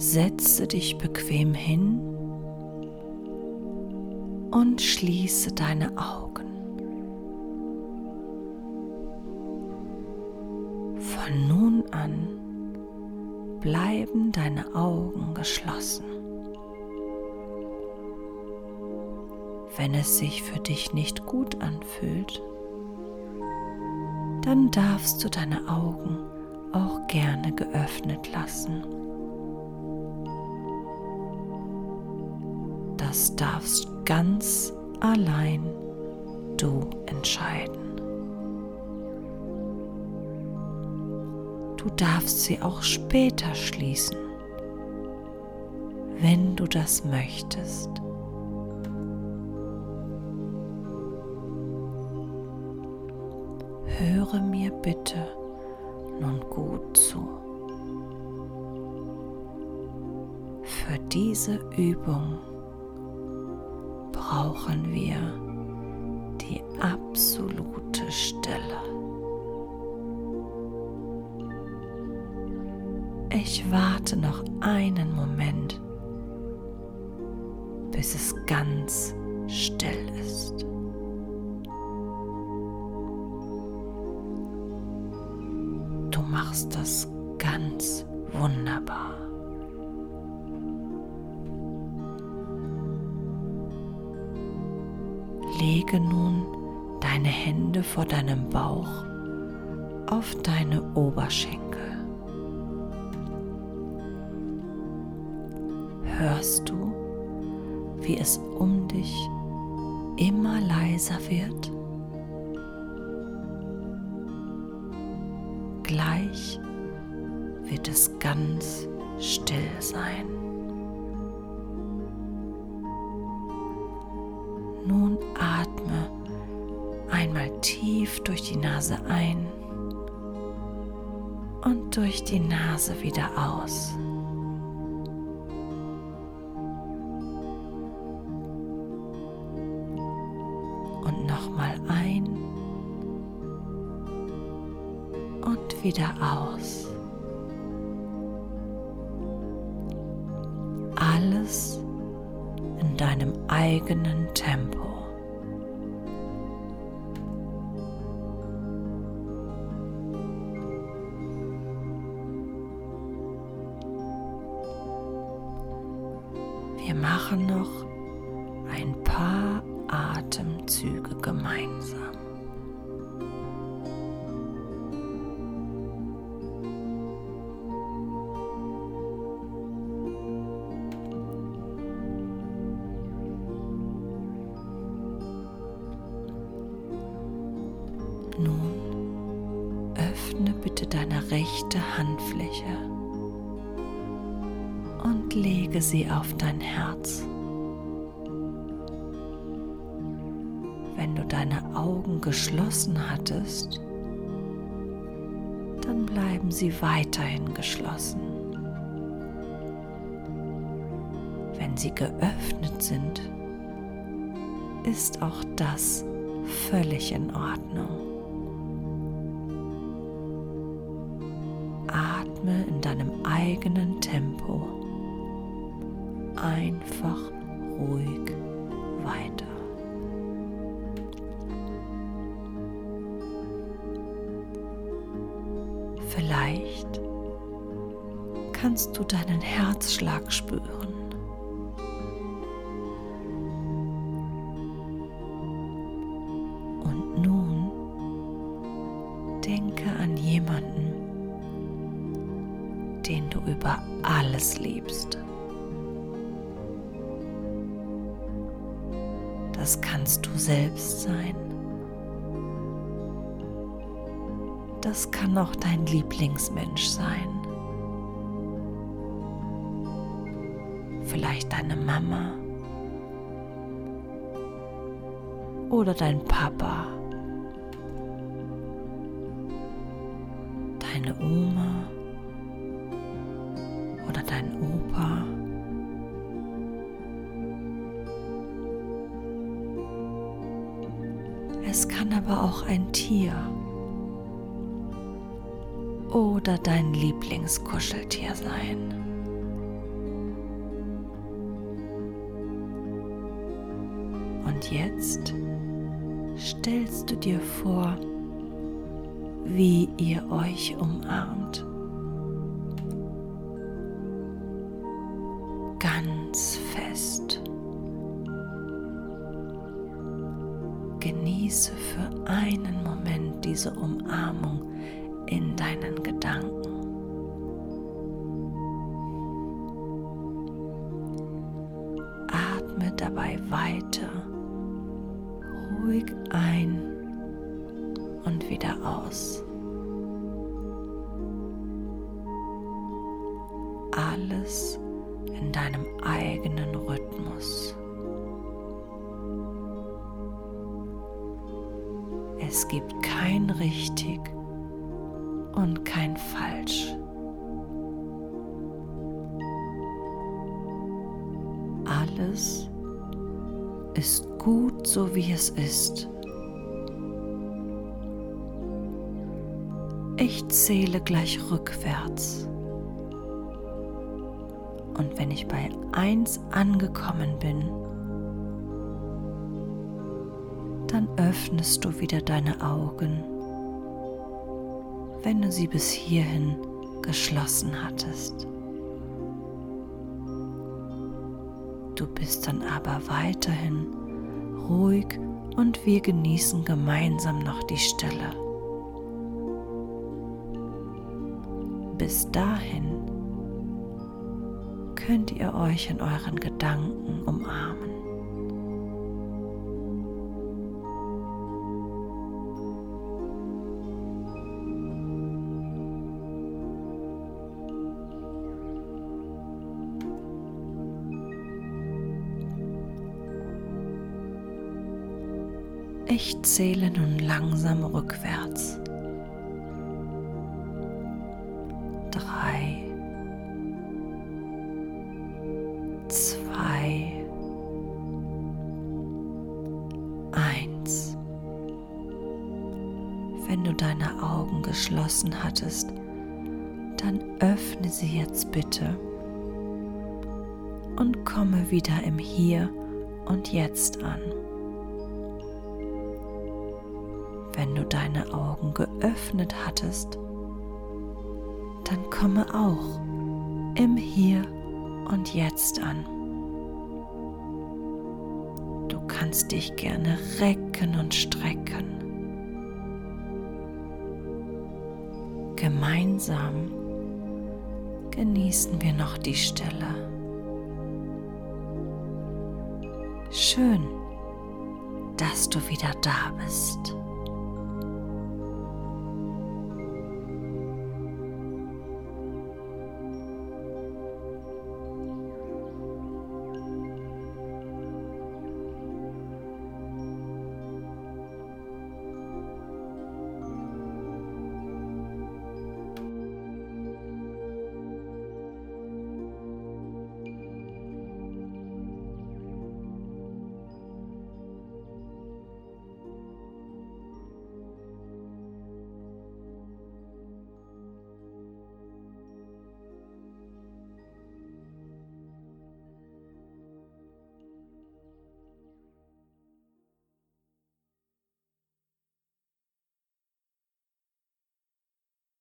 setze dich bequem hin und schließe deine Augen. Von nun an bleiben deine Augen geschlossen. Wenn es sich für dich nicht gut anfühlt, dann darfst du deine Augen auch gerne geöffnet lassen. Das darfst ganz allein du entscheiden. Du darfst sie auch später schließen, wenn du das möchtest. Höre mir bitte nun gut zu. Für diese Übung brauchen wir die absolute Stille. Ich warte noch einen Moment, bis es ganz still ist. machst das ganz wunderbar. Lege nun deine Hände vor deinem Bauch auf deine Oberschenkel. Hörst du, wie es um dich immer leiser wird? Gleich wird es ganz still sein. Nun atme einmal tief durch die Nase ein und durch die Nase wieder aus. Und nochmal ein wieder aus. Alles deinem eigenen Tempo. Wir machen noch ein paar Atemzüge gemeinsam. Bitte deine rechte Handfläche und lege sie auf dein Herz. Wenn du deine Augen geschlossen hattest, dann bleiben sie weiterhin geschlossen. Wenn sie geöffnet sind, ist auch das völlig in Ordnung. Atme in deinem eigenen Tempo einfach ruhig weiter. Vielleicht kannst du deinen Herzschlag spüren. Über alles liebst. Das kannst du selbst sein. Das kann auch dein Lieblingsmensch sein. Vielleicht deine Mama oder dein Papa, deine Oma dein Opa. Es kann aber auch ein Tier oder dein Lieblingskuscheltier sein. Und jetzt stellst du dir vor, wie ihr euch umarmt. Ganz fest. Genieße für einen Moment diese Umarmung in deinen Gedanken. Atme dabei weiter ruhig ein und wieder aus. Alles in deinem eigenen Rhythmus. Es gibt kein richtig und kein falsch. Alles ist gut so wie es ist. Ich zähle gleich rückwärts. Und wenn ich bei 1 angekommen bin, dann öffnest du wieder deine Augen, wenn du sie bis hierhin geschlossen hattest. Du bist dann aber weiterhin ruhig und wir genießen gemeinsam noch die Stille. Bis dahin könnt ihr euch in euren Gedanken umarmen. Ich zähle nun langsam rückwärts. Drei, geschlossen hattest, dann öffne sie jetzt bitte und komme wieder im Hier und Jetzt an. wenn du deine Augen geöffnet hattest, dann komme auch im Hier und Jetzt an. Du kannst dich gerne recken und strecken. Gemeinsam genießen wir noch die Stille. Schön, dass du wieder da bist.